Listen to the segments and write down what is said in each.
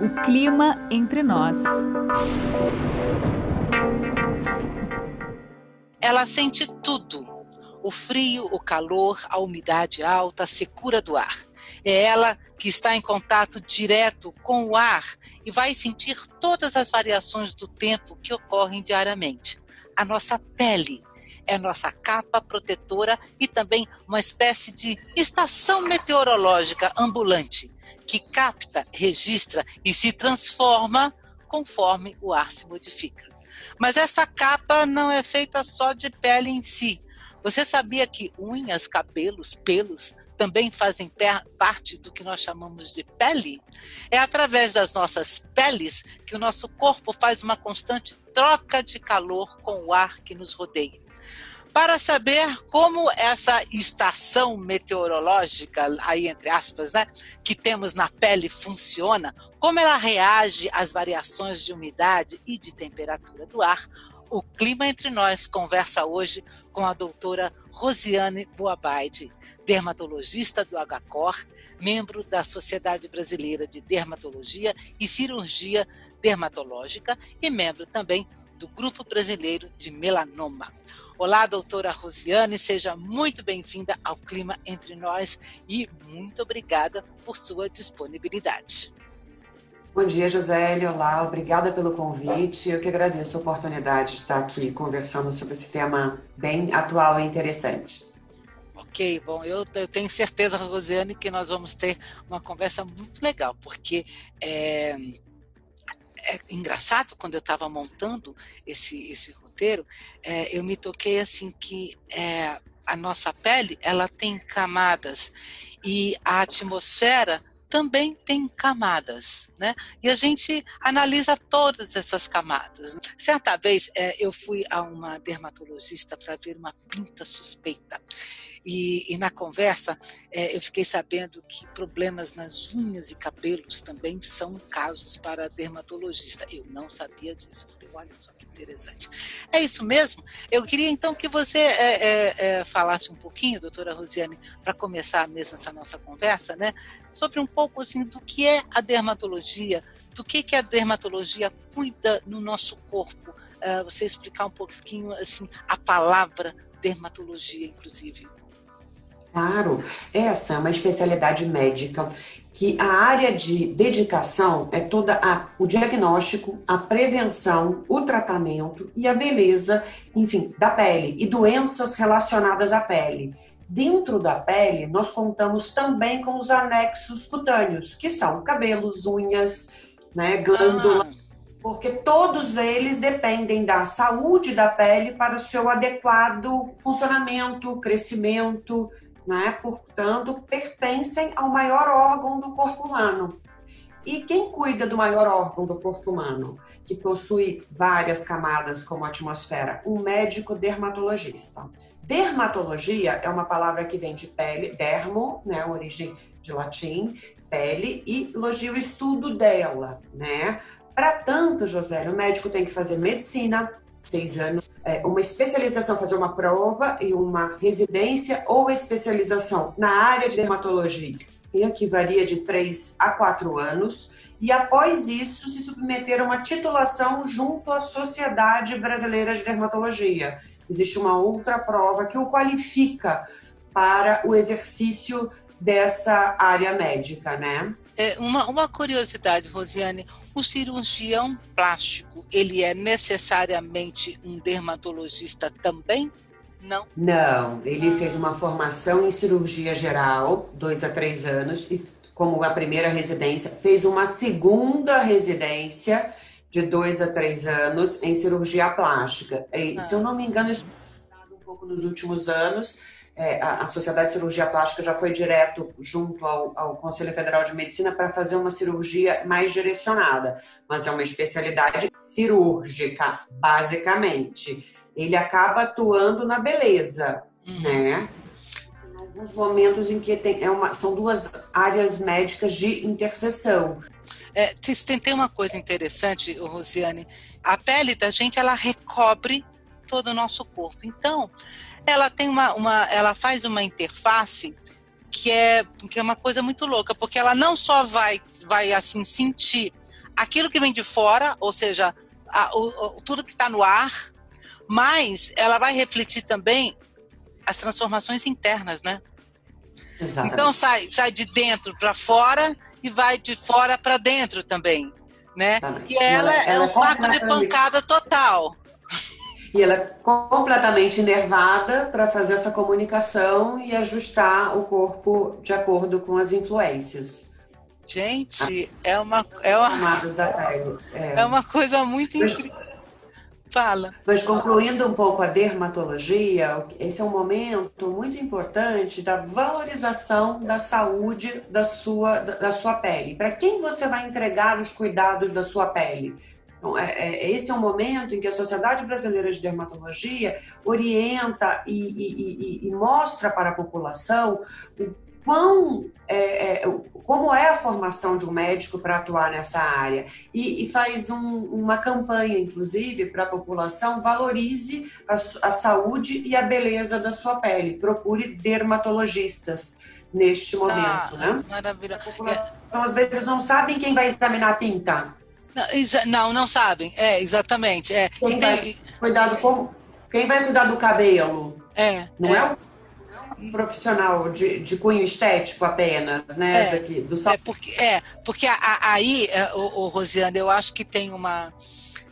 O clima entre nós. Ela sente tudo: o frio, o calor, a umidade alta, a secura do ar. É ela que está em contato direto com o ar e vai sentir todas as variações do tempo que ocorrem diariamente. A nossa pele é nossa capa protetora e também uma espécie de estação meteorológica ambulante que capta, registra e se transforma conforme o ar se modifica. Mas esta capa não é feita só de pele em si. Você sabia que unhas, cabelos, pelos também fazem parte do que nós chamamos de pele? É através das nossas peles que o nosso corpo faz uma constante troca de calor com o ar que nos rodeia para saber como essa estação meteorológica, aí entre aspas, né, que temos na pele funciona, como ela reage às variações de umidade e de temperatura do ar. O Clima Entre Nós conversa hoje com a doutora Rosiane Boabaide, dermatologista do HCOR, membro da Sociedade Brasileira de Dermatologia e Cirurgia Dermatológica e membro também do Grupo Brasileiro de Melanoma. Olá, doutora Rosiane, seja muito bem-vinda ao Clima Entre Nós e muito obrigada por sua disponibilidade. Bom dia, Josélia. Olá, obrigada pelo convite. Eu que agradeço a oportunidade de estar aqui conversando sobre esse tema bem atual e interessante. Ok, bom, eu, eu tenho certeza, Rosiane, que nós vamos ter uma conversa muito legal, porque é, é engraçado quando eu estava montando esse, esse roteiro, é, eu me toquei assim que é, a nossa pele ela tem camadas e a atmosfera também tem camadas, né? E a gente analisa todas essas camadas. Certa vez é, eu fui a uma dermatologista para ver uma pinta suspeita e, e na conversa é, eu fiquei sabendo que problemas nas unhas e cabelos também são casos para dermatologista. Eu não sabia disso. Falei, olha só que interessante. É isso mesmo? Eu queria então que você é, é, é falasse um pouquinho, doutora Rosiane, para começar mesmo essa nossa conversa, né? Sobre um pouco assim, do que é a dermatologia, do que, que a dermatologia cuida no nosso corpo. Uh, você explicar um pouquinho assim a palavra dermatologia, inclusive. Claro, essa é uma especialidade médica que a área de dedicação é toda a, o diagnóstico, a prevenção, o tratamento e a beleza, enfim, da pele e doenças relacionadas à pele. Dentro da pele, nós contamos também com os anexos cutâneos, que são cabelos, unhas, né, glândula, ah. porque todos eles dependem da saúde da pele para o seu adequado funcionamento, crescimento, né? portanto, pertencem ao maior órgão do corpo humano. E quem cuida do maior órgão do corpo humano, que possui várias camadas como a atmosfera? Um médico dermatologista. Dermatologia é uma palavra que vem de pele, dermo, né, origem de latim, pele, e logia o estudo dela, né? Para tanto, José, o médico tem que fazer medicina, seis anos, é, uma especialização, fazer uma prova e uma residência ou especialização na área de dermatologia, que varia de três a quatro anos, e após isso se submeter a uma titulação junto à Sociedade Brasileira de Dermatologia. Existe uma outra prova que o qualifica para o exercício dessa área médica, né? É, uma, uma curiosidade, Rosiane, o cirurgião plástico, ele é necessariamente um dermatologista também? Não. Não, ele fez uma formação em cirurgia geral, dois a três anos, e como a primeira residência, fez uma segunda residência de dois a três anos em cirurgia plástica. E, ah. Se eu não me engano, isso um pouco nos últimos anos é, a, a, Sociedade de Cirurgia Plástica já foi direto junto ao, ao Conselho Federal de Medicina para fazer uma cirurgia mais direcionada, mas é uma especialidade cirúrgica, basicamente. Ele acaba atuando na beleza, uhum. né? Em alguns momentos em que tem, é uma, são duas áreas médicas de interseção. É, tem, tem uma coisa interessante, Rosiane. A pele da gente, ela recobre todo o nosso corpo. Então, ela tem uma, uma ela faz uma interface que é, que é uma coisa muito louca, porque ela não só vai, vai assim sentir aquilo que vem de fora, ou seja, a, o, tudo que está no ar, mas ela vai refletir também as transformações internas, né? Exatamente. Então sai, sai de dentro para fora e vai de fora para dentro também, né? E ela, ela é ela um saco de pancada total. E ela é completamente enervada para fazer essa comunicação e ajustar o corpo de acordo com as influências. Gente, é uma é uma, é. é uma coisa muito incrível. Fala. Mas concluindo um pouco a dermatologia, esse é um momento muito importante da valorização da saúde da sua, da sua pele. Para quem você vai entregar os cuidados da sua pele? Então, é, é, esse é um momento em que a Sociedade Brasileira de Dermatologia orienta e, e, e, e mostra para a população o quão, é, é, como é a formação de um médico para atuar nessa área e, e faz um, uma campanha, inclusive, para a população valorize a, a, saúde e a beleza da sua pele. Procure dermatologistas neste momento, ah, né? Maravilha. A população às vezes não sabem quem vai examinar a pinta. Não, não, sabem. É, exatamente. É. Quem, vai, cuidar do, quem vai cuidar do cabelo? É. Não é, é um profissional de, de cunho estético apenas, né? É, Daqui, do é porque, é, porque aí, é, o, o Rosiane, eu acho que tem uma,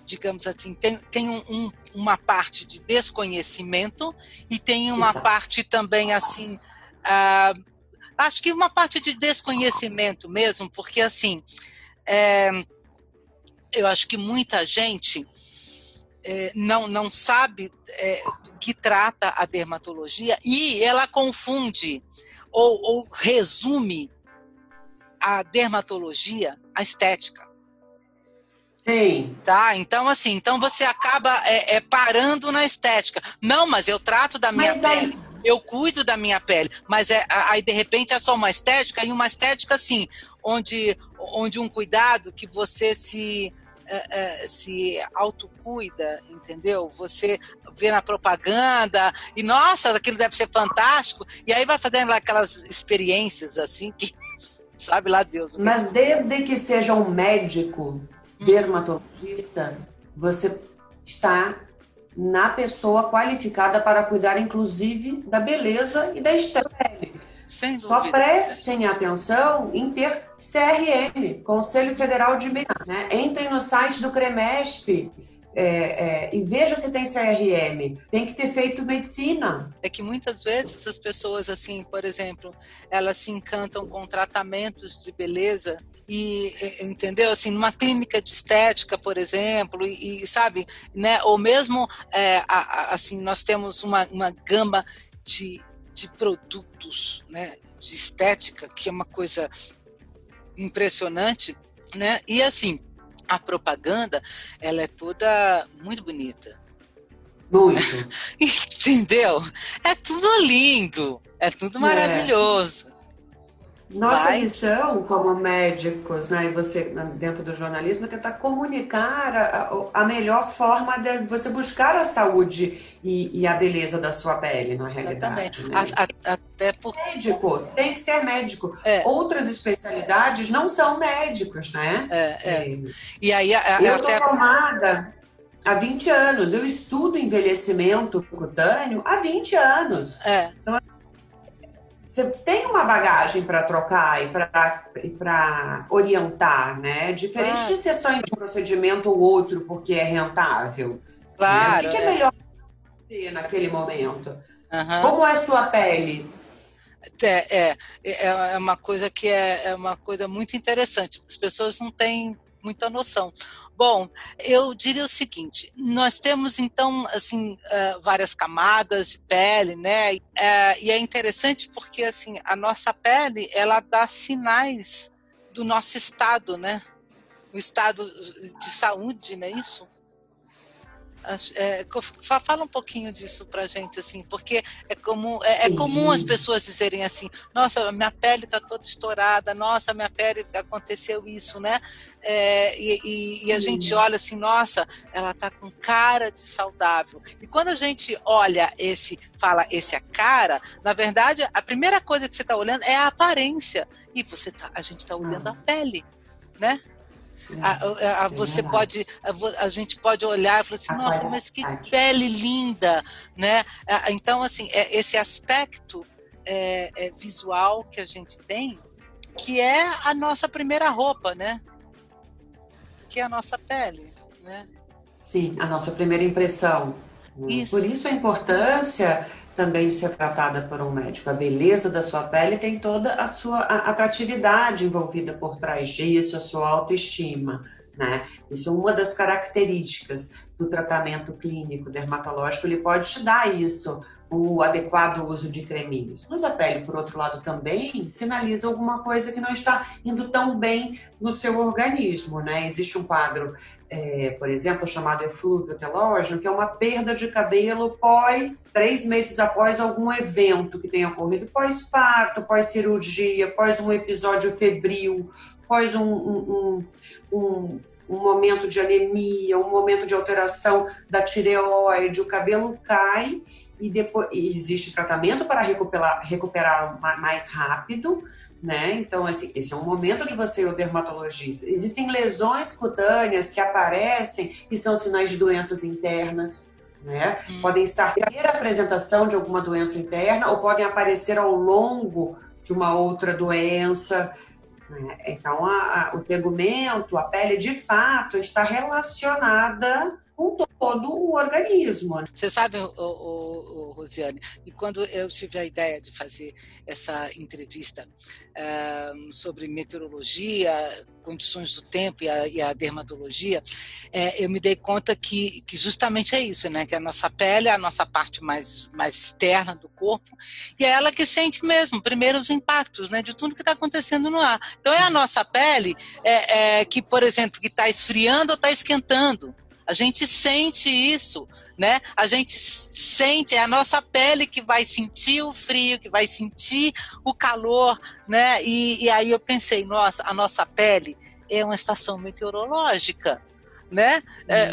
digamos assim, tem, tem um, um, uma parte de desconhecimento e tem uma Exato. parte também, assim, uh, acho que uma parte de desconhecimento mesmo, porque, assim, é, eu acho que muita gente é, não, não sabe é, que trata a dermatologia e ela confunde ou, ou resume a dermatologia à estética. Sim. Tá? Então, assim, então você acaba é, é, parando na estética. Não, mas eu trato da minha mas pele. Aí... Eu cuido da minha pele, mas é, aí de repente é só uma estética e uma estética assim, onde, onde um cuidado que você se é, é, se autocuida, entendeu? Você vê na propaganda e, nossa, aquilo deve ser fantástico, e aí vai fazendo aquelas experiências assim que sabe lá Deus. Mas desde que seja um médico hum. dermatologista, você está na pessoa qualificada para cuidar, inclusive, da beleza e da estética. Sem Só prestem atenção em ter CRM, Conselho Federal de Medicina. Né? Entrem no site do CREMESP, é, é, e veja se tem CRM. Tem que ter feito medicina. É que muitas vezes as pessoas, assim, por exemplo, elas se encantam com tratamentos de beleza e entendeu assim numa clínica de estética por exemplo e, e sabe né ou mesmo é, a, a, assim nós temos uma, uma gama de de produtos, né, de estética, que é uma coisa impressionante, né? E assim, a propaganda, ela é toda muito bonita. Muito. Entendeu? É tudo lindo, é tudo é. maravilhoso. É. Nossa missão como médicos, né, e você dentro do jornalismo, é tentar comunicar a, a melhor forma de você buscar a saúde e, e a beleza da sua pele, na realidade. Né? A, a, até por... Médico, tem que ser médico. É. Outras especialidades não são médicos, né? É, é. E aí, eu até... formada há 20 anos, eu estudo envelhecimento cutâneo há 20 anos. É. Então, você tem uma bagagem para trocar e para orientar, né? Diferente ah. de sessões de procedimento ou outro porque é rentável. Claro. Né? O que, que é, é melhor ser naquele momento? Uhum. Como é sua pele? É, é, é, é uma coisa que é, é uma coisa muito interessante. As pessoas não têm muita noção. Bom, eu diria o seguinte: nós temos então assim uh, várias camadas de pele, né? Uh, e é interessante porque assim a nossa pele ela dá sinais do nosso estado, né? O estado de saúde, não é isso? É, fala um pouquinho disso pra gente, assim, porque é comum, é, é comum as pessoas dizerem assim, nossa, minha pele está toda estourada, nossa, minha pele aconteceu isso, né? É, e, e, e, a gente olha assim, nossa, ela está com cara de saudável. E quando a gente olha esse, fala esse é cara, na verdade, a primeira coisa que você está olhando é a aparência. E você tá, a gente está olhando a ah. pele, né? A, a, a, você pode, a, gente pode olhar e falar assim, nossa, mas que pele linda, né? Então, assim, é esse aspecto é, é visual que a gente tem, que é a nossa primeira roupa, né? Que é a nossa pele, né? Sim, a nossa primeira impressão. Isso. Por isso a importância também de ser tratada por um médico. A beleza da sua pele tem toda a sua atratividade envolvida por trás disso, a sua autoestima. Né? Isso é uma das características do tratamento clínico dermatológico, ele pode te dar isso, o adequado uso de creminhos. Mas a pele, por outro lado, também sinaliza alguma coisa que não está indo tão bem no seu organismo, né? Existe um quadro, é, por exemplo, chamado eflúvio telógeno, que é uma perda de cabelo pós, três meses após algum evento que tenha ocorrido, pós-parto, pós-cirurgia, pós um episódio febril, pós um, um, um, um um momento de anemia, um momento de alteração da tireoide, o cabelo cai e depois e existe tratamento para recuperar, recuperar mais rápido, né? Então, esse, esse é um momento de você ir ao dermatologista. Existem lesões cutâneas que aparecem e são sinais de doenças internas, né? Hum. Podem estar primeira apresentação de alguma doença interna ou podem aparecer ao longo de uma outra doença. Né? Então, a, a, o tegumento, a pele, de fato, está relacionada com todo o organismo. Você sabe, o, o, o, Rosiane, e quando eu tive a ideia de fazer essa entrevista uh, sobre meteorologia, condições do tempo e a, e a dermatologia, é, eu me dei conta que, que justamente é isso, né? Que a nossa pele é a nossa parte mais, mais externa do corpo e é ela que sente mesmo, primeiro, os impactos, né? De tudo que está acontecendo no ar. Então é a nossa pele é, é que, por exemplo, que está esfriando ou está esquentando. A gente sente isso, né? A gente sente, é a nossa pele que vai sentir o frio, que vai sentir o calor, né? E, e aí eu pensei, nossa, a nossa pele é uma estação meteorológica, né? É,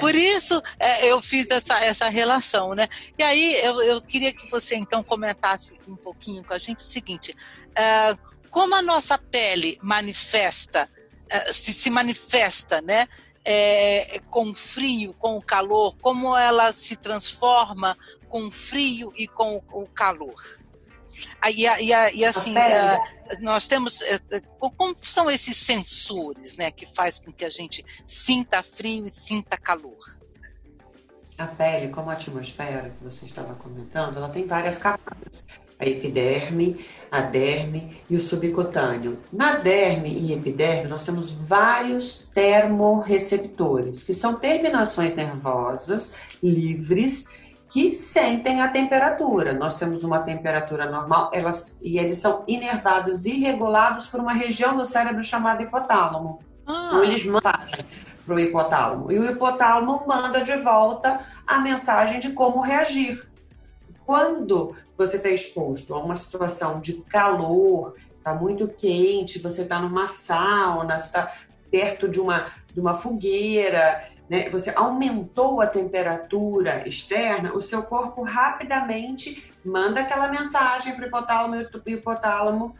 por isso é, eu fiz essa, essa relação, né? E aí eu, eu queria que você então comentasse um pouquinho com a gente o seguinte: é, como a nossa pele manifesta, é, se, se manifesta, né? É, com o frio, com o calor, como ela se transforma com o frio e com o calor. E, e, e assim, é, nós temos. É, é, como são esses sensores né, que faz com que a gente sinta frio e sinta calor? A pele, como a atmosfera que você estava comentando, ela tem várias camadas a epiderme, a derme e o subcutâneo. Na derme e epiderme, nós temos vários termorreceptores, que são terminações nervosas livres que sentem a temperatura. Nós temos uma temperatura normal elas, e eles são inervados e regulados por uma região do cérebro chamada hipotálamo. Ah. Então, eles mandam para o hipotálamo. E o hipotálamo manda de volta a mensagem de como reagir. Quando você está exposto a uma situação de calor, está muito quente, você está numa sauna, está perto de uma, de uma fogueira, né? você aumentou a temperatura externa, o seu corpo rapidamente manda aquela mensagem para o hipotálamo e o hipotálamo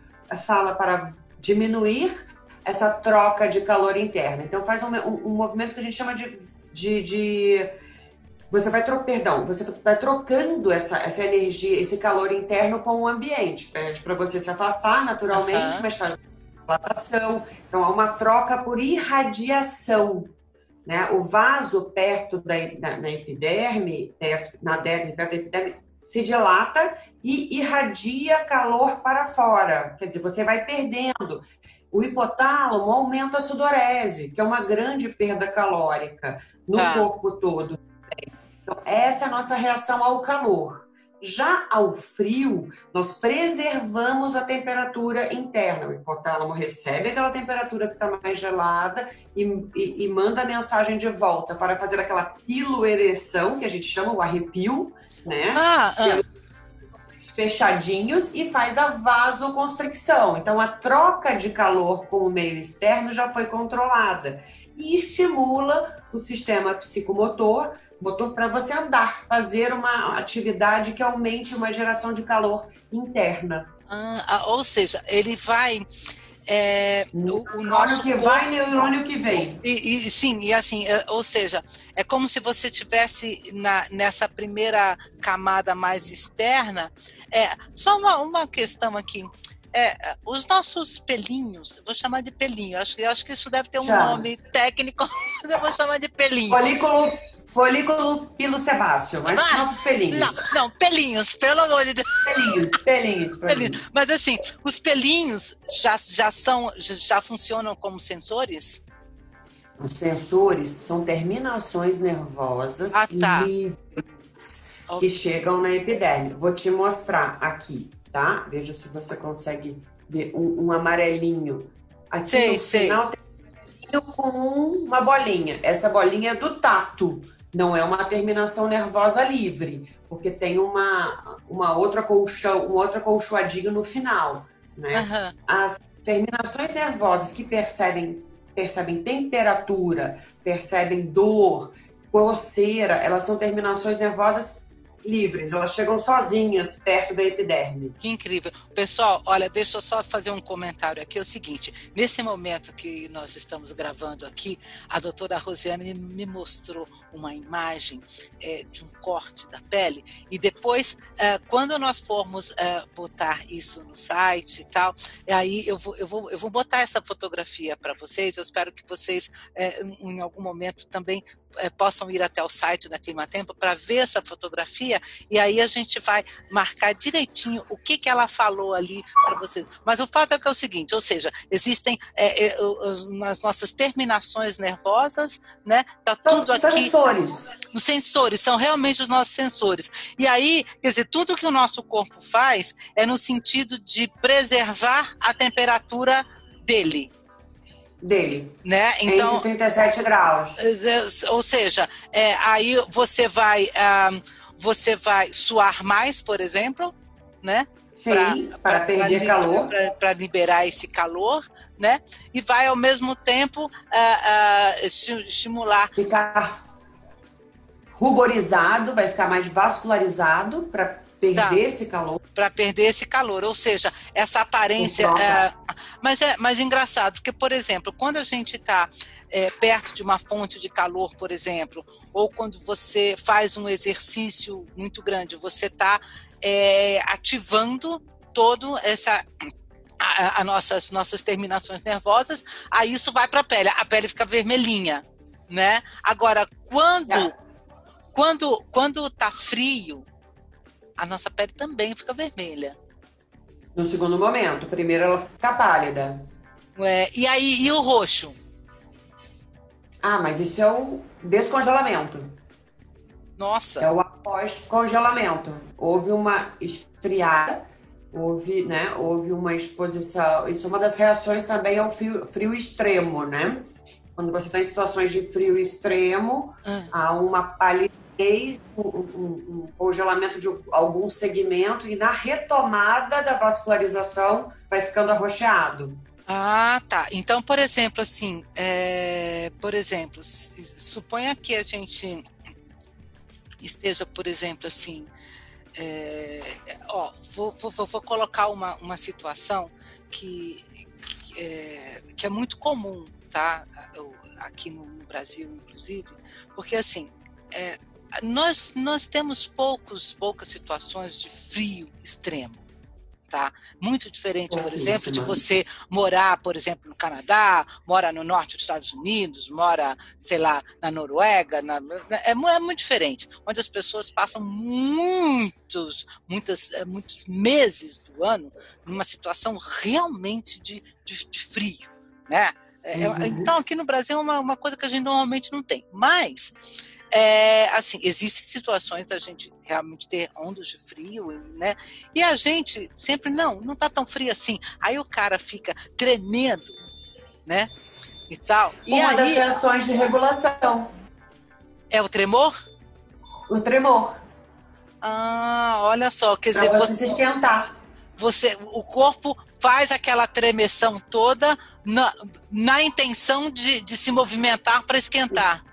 fala para diminuir essa troca de calor interna. Então faz um, um, um movimento que a gente chama de, de, de você vai trocando, perdão, você vai trocando essa, essa energia, esse calor interno com o ambiente. Pede para você se afastar naturalmente, uhum. mas faz dilatação. Então há uma troca por irradiação. Né? O vaso perto da, da na epiderme, perto, na derme, perto da epiderme, se dilata e irradia calor para fora. Quer dizer, você vai perdendo. O hipotálamo aumenta a sudorese, que é uma grande perda calórica no ah. corpo todo. Então, essa é a nossa reação ao calor. Já ao frio, nós preservamos a temperatura interna. O hipotálamo recebe aquela temperatura que está mais gelada e, e, e, manda a mensagem de volta para fazer aquela piloereção, que a gente chama o arrepio, né? Ah, ah. Fechadinhos e faz a vasoconstricção. Então, a troca de calor com o meio externo já foi controlada e estimula o sistema psicomotor motor para você andar, fazer uma atividade que aumente uma geração de calor interna. Ah, ou seja, ele vai é, o, o nosso que corpo, vai neurônio que vem. E, e, sim, e assim, é, ou seja, é como se você tivesse na, nessa primeira camada mais externa. É, só uma, uma questão aqui. É, os nossos pelinhos, vou chamar de pelinho, acho, acho que isso deve ter um Já. nome técnico, mas eu vou chamar de pelinho. Folículo Folículo pilo sebáceo, mas ah, nossos pelinhos. Não, não, pelinhos, pelo amor de Deus. Pelinhos, pelinhos, pelinhos. Mas assim, os pelinhos já, já são, já funcionam como sensores? Os sensores são terminações nervosas ah, tá. livres okay. que chegam na epiderme. Vou te mostrar aqui, tá? Veja se você consegue ver um, um amarelinho. Aqui sei, no sei. final tem com uma bolinha. Essa bolinha é do tato não é uma terminação nervosa livre, porque tem uma, uma outra colchão, uma outra colchoadinha no final, né? Uhum. As terminações nervosas que percebem percebem temperatura, percebem dor, coceira, elas são terminações nervosas livres, elas chegam sozinhas perto da epiderme. Que incrível. Pessoal, olha, deixa eu só fazer um comentário aqui. É o seguinte: nesse momento que nós estamos gravando aqui, a doutora Rosiane me mostrou uma imagem é, de um corte da pele, e depois, é, quando nós formos é, botar isso no site e tal, aí eu vou, eu vou, eu vou botar essa fotografia para vocês. Eu espero que vocês, é, em algum momento, também é, possam ir até o site da Clima Tempo para ver essa fotografia e aí a gente vai marcar direitinho o que, que ela falou ali para vocês. Mas o fato é que é o seguinte, ou seja, existem é, é, as nossas terminações nervosas, né? Tá tudo são aqui. Sensores. Os sensores são realmente os nossos sensores. E aí, quer dizer, tudo que o nosso corpo faz é no sentido de preservar a temperatura dele dele. Né? Então, 37 graus. É, ou seja, é, aí você vai, um, você vai suar mais, por exemplo, né? Sim, para perder pra, calor. Para liberar esse calor, né? E vai ao mesmo tempo uh, uh, estimular. Ficar ruborizado, vai ficar mais vascularizado para perder tá. esse calor. Para perder esse calor, ou seja, essa aparência. É, mas é mas engraçado, porque, por exemplo, quando a gente está é, perto de uma fonte de calor, por exemplo, ou quando você faz um exercício muito grande, você está é, ativando todo essa a, a, nossas nossas terminações nervosas, aí isso vai para a pele, a pele fica vermelhinha, né? Agora, quando é. quando quando tá frio, a nossa pele também fica vermelha. No segundo momento. Primeiro ela fica pálida. É, e aí, e o roxo? Ah, mas isso é o descongelamento. Nossa. É o após-congelamento. Houve uma esfriada, houve, né, houve uma exposição. Isso é uma das reações também ao frio, frio extremo, né? Quando você está em situações de frio extremo, ah. há uma palidez um, um, congelamento de algum segmento e na retomada da vascularização vai ficando arroxeado. Ah, tá. Então, por exemplo, assim, é, por exemplo, suponha que a gente esteja, por exemplo, assim, é, ó, vou, vou, vou, colocar uma, uma situação que, que, é, que é muito comum, tá? Aqui no Brasil, inclusive, porque assim, é, nós, nós temos poucos, poucas situações de frio extremo. Tá? Muito diferente, por exemplo, de você morar, por exemplo, no Canadá, mora no norte dos Estados Unidos, mora, sei lá, na Noruega, na, é, é, muito diferente, onde as pessoas passam muitos, muitas, é, muitos meses do ano numa situação realmente de, de, de frio, né? É, é uhum. Então, aqui no Brasil é uma, uma coisa que a gente normalmente não tem. Mas é, assim, existem situações da gente realmente ter ondas de frio, né? E a gente sempre, não, não tá tão frio assim. Aí o cara fica tremendo, né? E tal. E Uma aí, das reações de regulação. É o tremor? O tremor. Ah, olha só, quer dizer, pra você, você se esquentar. Você, o corpo faz aquela tremeção toda na, na intenção de, de se movimentar para esquentar.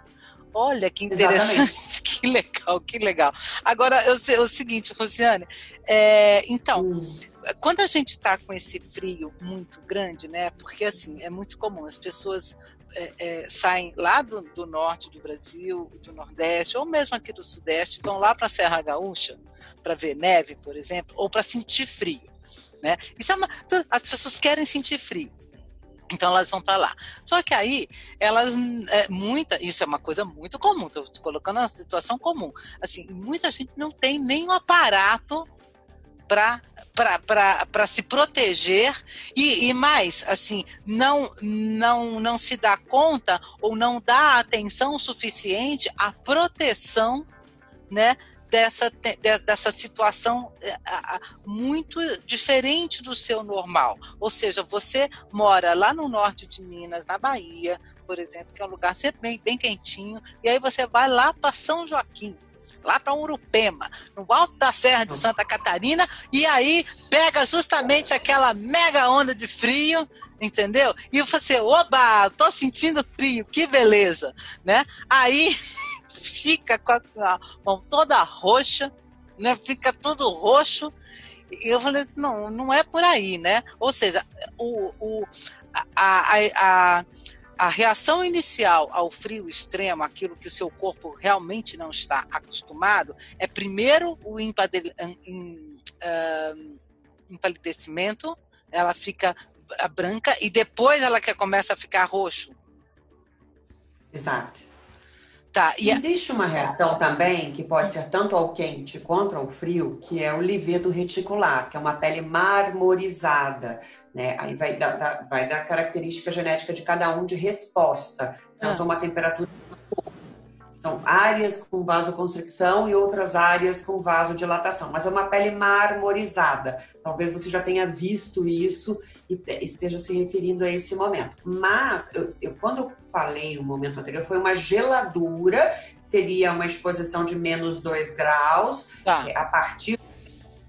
Olha que interessante, Exatamente. que legal, que legal. Agora, eu sei, o seguinte, Rosiane, é, então, hum. quando a gente está com esse frio muito grande, né? Porque assim, é muito comum, as pessoas é, é, saem lá do, do, norte do Brasil, do Nordeste, ou mesmo aqui do Sudeste, vão lá para a Serra Gaúcha para ver neve, por exemplo, ou para sentir frio. Né? Isso é uma, as pessoas querem sentir frio. Então elas vão para lá. Só que aí elas é, muita, isso é uma coisa muito comum. Estou colocando uma situação comum. Assim, muita gente não tem nenhum aparato para se proteger e, e, mais assim não não não se dá conta ou não dá atenção suficiente à proteção né dessa, dessa situação é, muito diferente do seu normal. Ou seja, você mora lá no norte de Minas, na Bahia, por exemplo, que é um lugar sempre bem, bem quentinho, e aí você vai lá para São Joaquim, lá para Urupema, no alto da Serra de Santa Catarina, e aí pega justamente aquela mega onda de frio, entendeu? E você, oba, tô sentindo frio, que beleza, né? Aí fica com a mão toda roxa, né? Fica todo roxo. E eu falei, não, não é por aí, né? Ou seja, o, o, a, a, a, a reação inicial ao frio extremo, aquilo que o seu corpo realmente não está acostumado, é primeiro o empadel, em, uh, empalidecimento, ela fica branca e depois ela que começa a ficar roxo. Exato. Tá, e Existe uma reação também que pode ser tanto ao quente quanto ao frio, que é o livedo reticular, que é uma pele marmorizada. Né? Aí vai da, vai dar característica genética de cada um de resposta, tanto ah. uma temperatura. São áreas com vasoconstricção e outras áreas com vasodilatação, mas é uma pele marmorizada. Talvez você já tenha visto isso e esteja se referindo a esse momento. Mas, eu, eu, quando eu falei no momento anterior, foi uma geladura, seria uma exposição de menos 2 graus, tá. é, a partir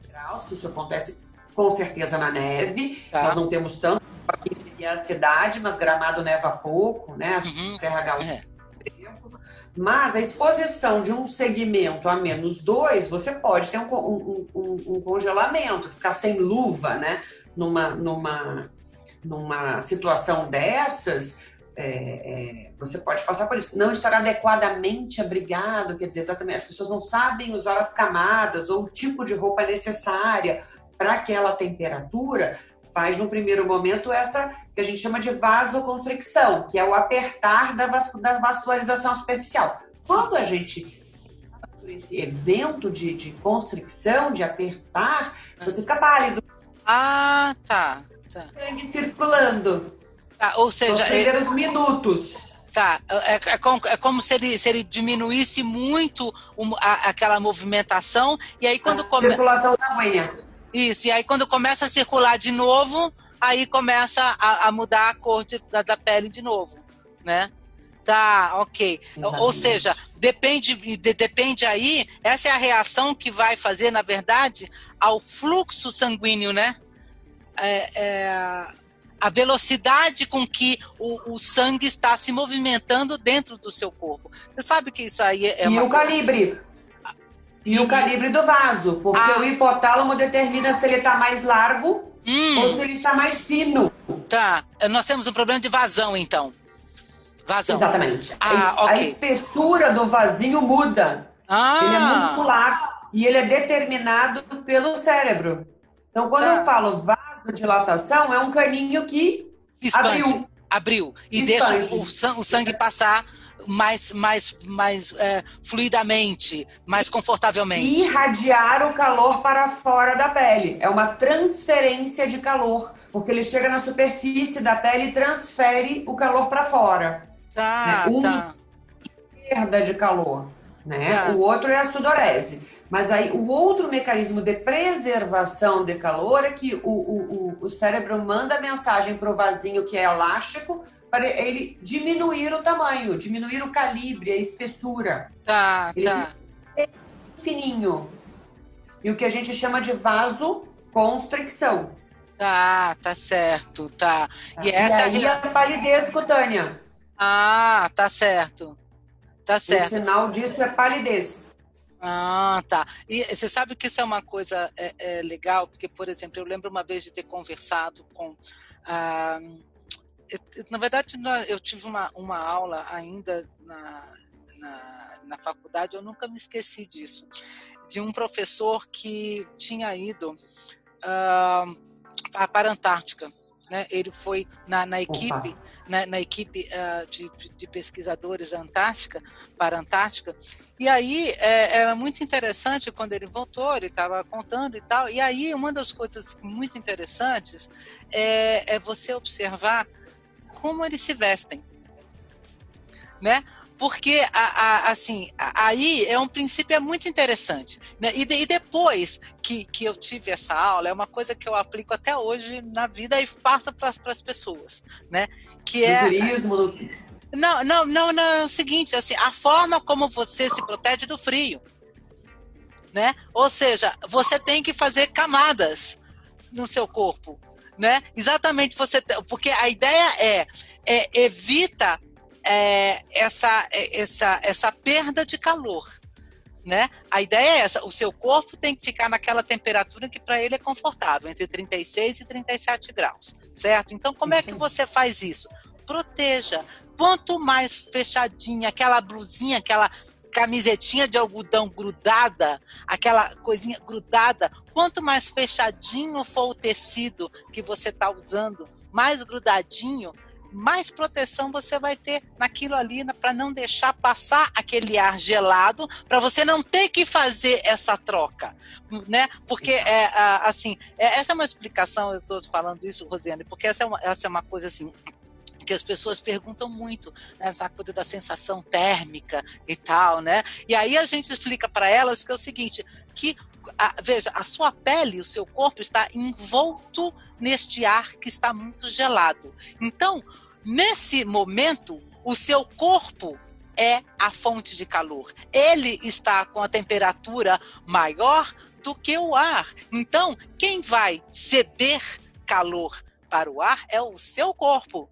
de graus, que isso acontece com certeza na neve. Tá. Nós não temos tanto, aqui seria a cidade, mas Gramado neva pouco, né? Uhum. Serra Gaúcha. É. Mas a exposição de um segmento a menos 2, você pode ter um, um, um, um congelamento, ficar sem luva, né? Numa, numa, numa situação dessas, é, é, você pode passar por isso. Não estar adequadamente abrigado, quer dizer, exatamente, as pessoas não sabem usar as camadas ou o tipo de roupa necessária para aquela temperatura, faz no primeiro momento essa que a gente chama de vasoconstricção, que é o apertar da, vas da vascularização superficial. Quando a gente esse evento de, de constricção, de apertar, você fica pálido, ah, tá. tá. Sangue circulando. Tá, ou seja. Os primeiros é... minutos. Tá, é, é, como, é como se ele, se ele diminuísse muito a, aquela movimentação, e aí quando começa. Circulação sanguínea. Isso, e aí quando começa a circular de novo, aí começa a, a mudar a cor de, da, da, pele de novo, né? Tá, ok. Exatamente. Ou seja, depende, de, depende aí, essa é a reação que vai fazer, na verdade, ao fluxo sanguíneo, né? É, é, a velocidade com que o, o, sangue está se movimentando dentro do seu corpo. Você sabe que isso aí é. E uma o calibre. E, e, o calibre do vaso, porque ah. o hipotálamo determina se ele está mais largo hum. ou se ele está mais fino. Tá, nós temos um problema de vazão, então. Vazão. Exatamente. Ah, a, okay. a espessura do vasinho muda. Ah. Ele é muscular e ele é determinado pelo cérebro. Então, quando ah. eu falo vasodilatação, é um caninho que Expande. abriu. Abriu. E Expande. deixa o, o sangue passar mais, mais, mais é, fluidamente, mais confortavelmente. Irradiar o calor para fora da pele. É uma transferência de calor, porque ele chega na superfície da pele e transfere o calor para fora. Tá, né? tá. Perda de calor. né? Ah. O outro é a sudorese. Mas aí o outro mecanismo de preservação de calor é que o, o, o cérebro manda mensagem para o vasinho que é elástico para ele diminuir o tamanho, diminuir o calibre, a espessura. Tá, ele tá. É fininho. E o que a gente chama de vasoconstricção. Tá, tá certo, tá. E, e essa aí é a palidez cutânea. Ah, tá certo. Tá certo. O sinal disso é palidez. Ah, tá. E você sabe que isso é uma coisa é, é legal, porque, por exemplo, eu lembro uma vez de ter conversado com. Ah, eu, na verdade, eu tive uma, uma aula ainda na, na, na faculdade, eu nunca me esqueci disso, de um professor que tinha ido ah, para a Antártica né? Ele foi na, na equipe, né, na equipe uh, de, de, pesquisadores da Antártica, para a Antártica. E aí é, era muito interessante quando ele voltou, ele estava contando e tal. E aí uma das coisas muito interessantes é, é você observar como eles se vestem, né? Porque a, a, assim aí é um princípio é muito interessante né? e, de, e, depois que, que eu tive essa aula é uma coisa que eu aplico até hoje na vida e passo para as pessoas né? Que é turismo não, não não não é o seguinte assim a forma como você se protege do frio né? Ou seja você tem que fazer camadas no seu corpo né? Exatamente você porque a ideia é, é evita é, essa, é, essa, essa perda de calor. Né? A ideia é essa: o seu corpo tem que ficar naquela temperatura que para ele é confortável, entre 36 e 37 graus, certo? Então, como é que você faz isso? Proteja. Quanto mais fechadinha, aquela blusinha, aquela camisetinha de algodão grudada, aquela coisinha grudada, quanto mais fechadinho for o tecido que você está usando, mais grudadinho, mais proteção você vai ter naquilo ali para não deixar passar aquele ar gelado, para você não ter que fazer essa troca, né? Porque é assim, é, essa é uma explicação. Eu estou falando isso, Rosiane, porque essa é uma, essa é uma coisa assim que as pessoas perguntam muito, né, essa coisa da sensação térmica e tal, né? E aí a gente explica para elas que é o seguinte, que a, veja, a sua pele, o seu corpo está envolto neste ar que está muito gelado. Então, Nesse momento, o seu corpo é a fonte de calor. Ele está com a temperatura maior do que o ar. Então, quem vai ceder calor para o ar é o seu corpo.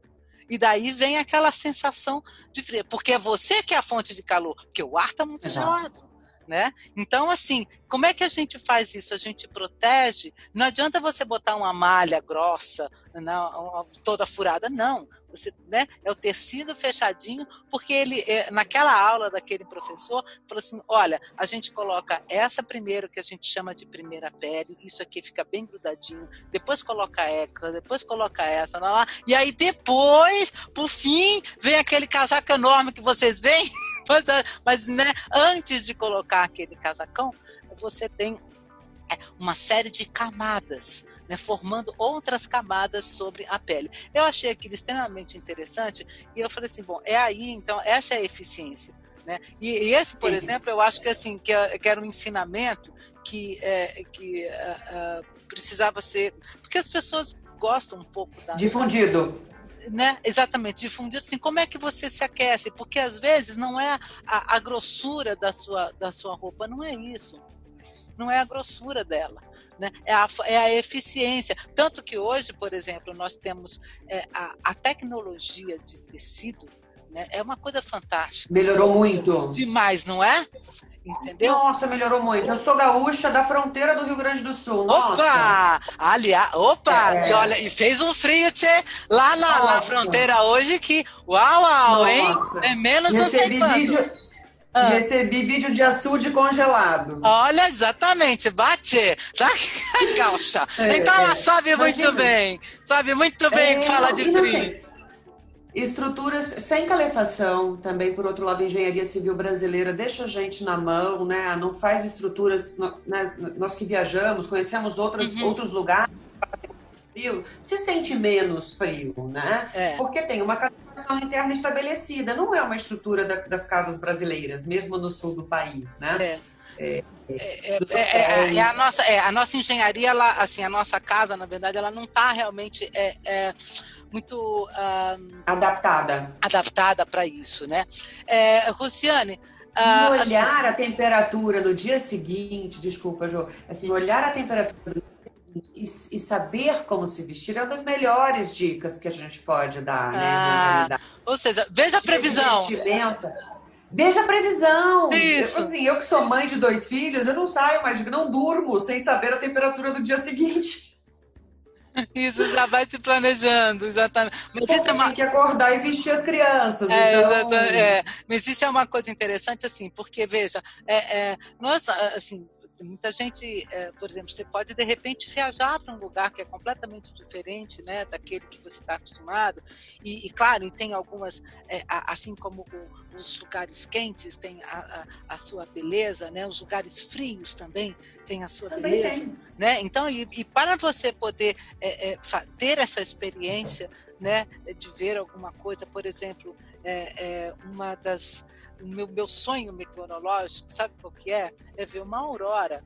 E daí vem aquela sensação de frio, porque é você que é a fonte de calor, porque o ar está muito Exato. gelado né? Então, assim, como é que a gente faz isso? A gente protege. Não adianta você botar uma malha grossa, não, toda furada, não. Você, né? É o tecido fechadinho, porque ele, é, naquela aula daquele professor, falou assim: olha, a gente coloca essa primeiro, que a gente chama de primeira pele, isso aqui fica bem grudadinho, depois coloca essa, depois coloca essa, lá, lá, e aí depois, por fim, vem aquele casaco enorme que vocês veem. mas, mas né, antes de colocar aquele casacão, você tem é, uma série de camadas, né, formando outras camadas sobre a pele. Eu achei aquilo extremamente interessante e eu falei assim, bom, é aí, então, essa é a eficiência. Né? E, e esse, por Sim. exemplo, eu acho que, assim, que, é, que era um ensinamento que, é, que uh, uh, precisava ser... Porque as pessoas gostam um pouco da... Difundido né, exatamente, difundir assim, como é que você se aquece? Porque às vezes não é a, a, grossura da sua, da sua roupa, não é isso. Não é a grossura dela. Né? É, a, é a eficiência. Tanto que hoje, por exemplo, nós temos é, a, a tecnologia de tecido, né, é uma coisa fantástica. Melhorou muito. Demais, não é? Entendeu? Nossa, melhorou muito. Eu sou gaúcha da fronteira do Rio Grande do Sul. Nossa. Opa! Aliás, opa! É. E olha, e fez um frio, tchê, lá na, na, fronteira hoje que. Uau, uau, Nossa. hein? É menos Recebi não sei vídeo, ah. Recebi vídeo de açude congelado. Olha, exatamente, bate. Tá? Gaúcha. É, então ela sabe muito bem. Sabe muito bem é, falar de frio. Estruturas sem calefação, também, por outro lado, a engenharia civil brasileira deixa a gente na mão, né? Não faz estruturas. Né? Nós que viajamos, conhecemos outras, uhum. outros lugares frio, se sente menos frio, né? É. Porque tem uma ventilação interna estabelecida. Não é uma estrutura da, das casas brasileiras, mesmo no sul do país, né? É. É, é, é, é, a nossa, é, a nossa engenharia, ela, assim, a nossa casa, na verdade, ela não está realmente é, é, muito um, adaptada adaptada para isso, né? É, Rosiane, uh, olhar assim, a temperatura no dia seguinte, desculpa, Jô, assim, olhar a temperatura do e, e, saber como se vestir é uma das melhores dicas que a gente pode dar, né? Ah, ou seja, veja a previsão. Veja a previsão. Isso. Eu, assim, eu que sou mãe de dois filhos, eu não saio mais, não durmo sem saber a temperatura do dia seguinte. Isso já vai se planejando, exatamente. Mas isso é uma... Tem que acordar e vestir as crianças. É, então... exatamente. É. Mas isso é uma coisa interessante, assim, porque, veja, é, é, nossa, assim, muita gente, é, por exemplo, você pode de repente viajar para um lugar que é completamente diferente, né, daquele que você está acostumado. E, e, claro, e tem algumas, é, assim como o, os lugares quentes têm a, a, a, sua beleza, né, os lugares frios também têm a sua também beleza, tem. né? Então, e, e, para você poder é, ter essa experiência, né, de ver alguma coisa, por exemplo, é, é uma das o meu, meu sonho meteorológico, sabe qual que é? É ver uma aurora.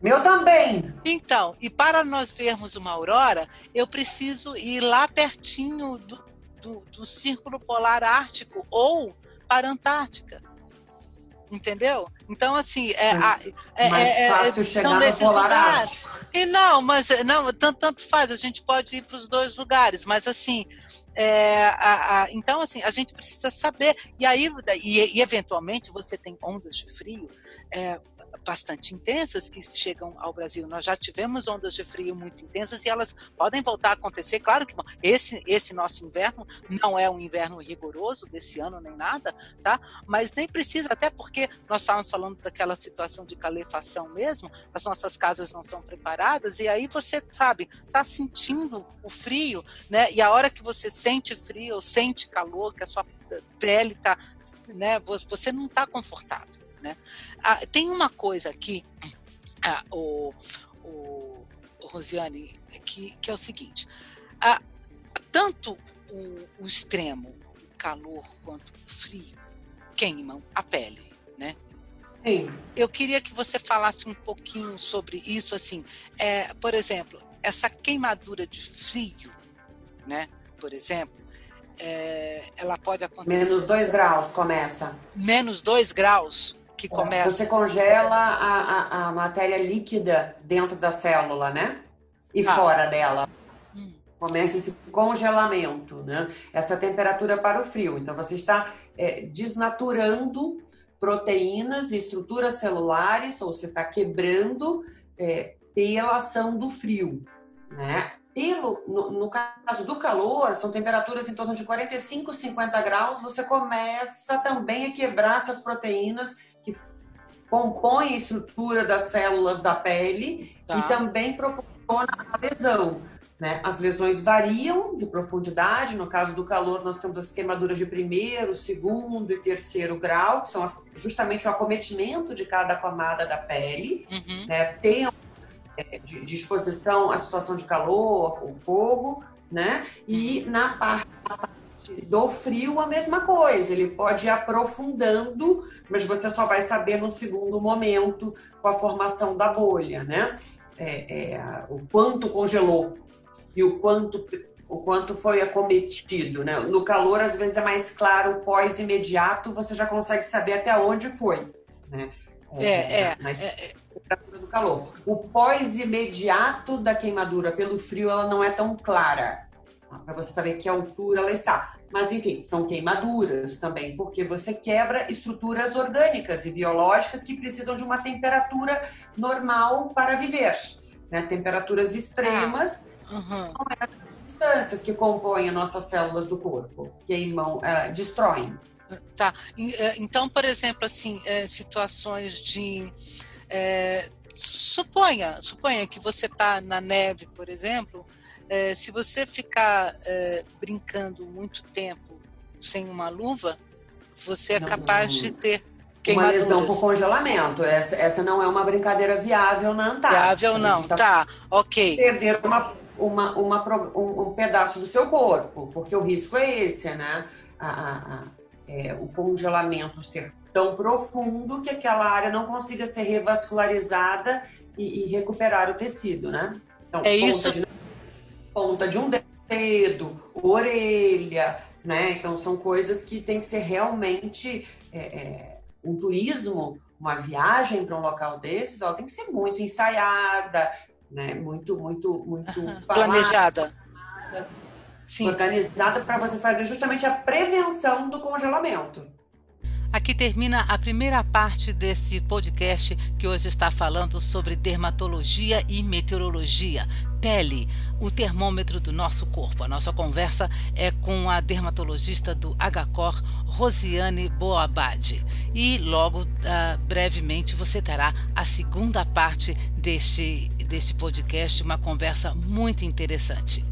Meu também. Então, e para nós vermos uma aurora, eu preciso ir lá pertinho do, do, do Círculo Polar Ártico ou para a Antártica entendeu? Então, assim, é, é, é, é, então, nesses lugares. E não, mas não, tanto, tanto faz, a gente pode ir para os dois lugares, mas assim, é, a, a, então assim, a gente precisa saber, e aí, e, e eventualmente você tem ondas de frio, é, bastante intensas que chegam ao Brasil. Nós já tivemos ondas de frio muito intensas e elas podem voltar a acontecer. Claro que esse, esse nosso inverno não é um inverno rigoroso desse ano nem nada, tá? Mas nem precisa, até porque nós estávamos falando daquela situação de calefação mesmo, as nossas casas não são preparadas e aí você sabe, está sentindo o frio, né? E a hora que você sente frio ou sente calor, que a sua pele está, né? Você não está confortável. Né? Ah, tem uma coisa aqui, ah, o, o, o, Rosiane, que, que é o seguinte: ah, tanto o, o extremo, o calor, quanto o frio, queimam a pele, né? Sim. Eu queria que você falasse um pouquinho sobre isso, assim, é, por exemplo, essa queimadura de frio, né? Por exemplo, é, ela pode acontecer. Menos dois graus começa. Menos dois graus que é, começa. Você congela a, a, a, matéria líquida dentro da célula, né? E ah. fora dela. Hum. Começa esse congelamento, né? Essa temperatura para o frio. Então, você está é, desnaturando proteínas e estruturas celulares, ou você está quebrando é, pela ação do frio, né? Pelo, no, no, caso do calor, são temperaturas em torno de 45, 50 graus, você começa também a quebrar essas proteínas que compõem a estrutura das células da pele tá. e também proporciona a lesão. Né? As lesões variam de profundidade. No caso do calor, nós temos as queimaduras de primeiro, segundo e terceiro grau, que são as, justamente o acometimento de cada camada da pele. Uhum. Né? Tem é, de, de exposição à situação de calor, o fogo, né? E uhum. na parte do frio, a mesma coisa. Ele pode ir aprofundando, mas você só vai saber no segundo momento com a formação da bolha, né? É, é, o quanto congelou e o quanto o quanto foi acometido, né? No calor, às vezes é mais claro, o pós-imediato, você já consegue saber até onde foi, né? É, é. é mas é, temperatura do calor. O pós-imediato da queimadura pelo frio, ela não é tão clara para você saber que altura ela está. Mas, enfim, são queimaduras também, porque você quebra estruturas orgânicas e biológicas que precisam de uma temperatura normal para viver. Né? Temperaturas extremas ah, uhum. são essas substâncias que compõem nossas células do corpo, queimam, uh, destroem. Tá. Eh, então, por exemplo, assim, é, situações de. É, suponha, suponha que você está na neve, por exemplo, é, se você ficar é, brincando muito tempo sem uma luva, você é capaz de ter queimaduras. Uma lesão por congelamento. Essa, essa não é uma brincadeira viável na Antártica. Viável não, tá, tá, ok. Perder uma, uma, uma, um, um, pedaço do seu corpo, porque o risco é esse, né? A, a, a, é, o congelamento ser tão profundo que aquela área não consiga ser revascularizada e, e recuperar o tecido, né? Então, é isso. De, ponta de um dedo, orelha, né? Então são coisas que tem que ser realmente é, é, um turismo, uma viagem para um local desses, ela tem que ser muito ensaiada, né? Muito, muito, muito uhum. planejada. Sim. Organizada para você fazer justamente a prevenção do congelamento. Aqui termina a primeira parte desse podcast que hoje está falando sobre dermatologia e meteorologia. Pele, o termômetro do nosso corpo. A nossa conversa é com a dermatologista do HCOR, Rosiane Boabade. E logo, uh, brevemente, você terá a segunda parte deste, deste podcast, uma conversa muito interessante.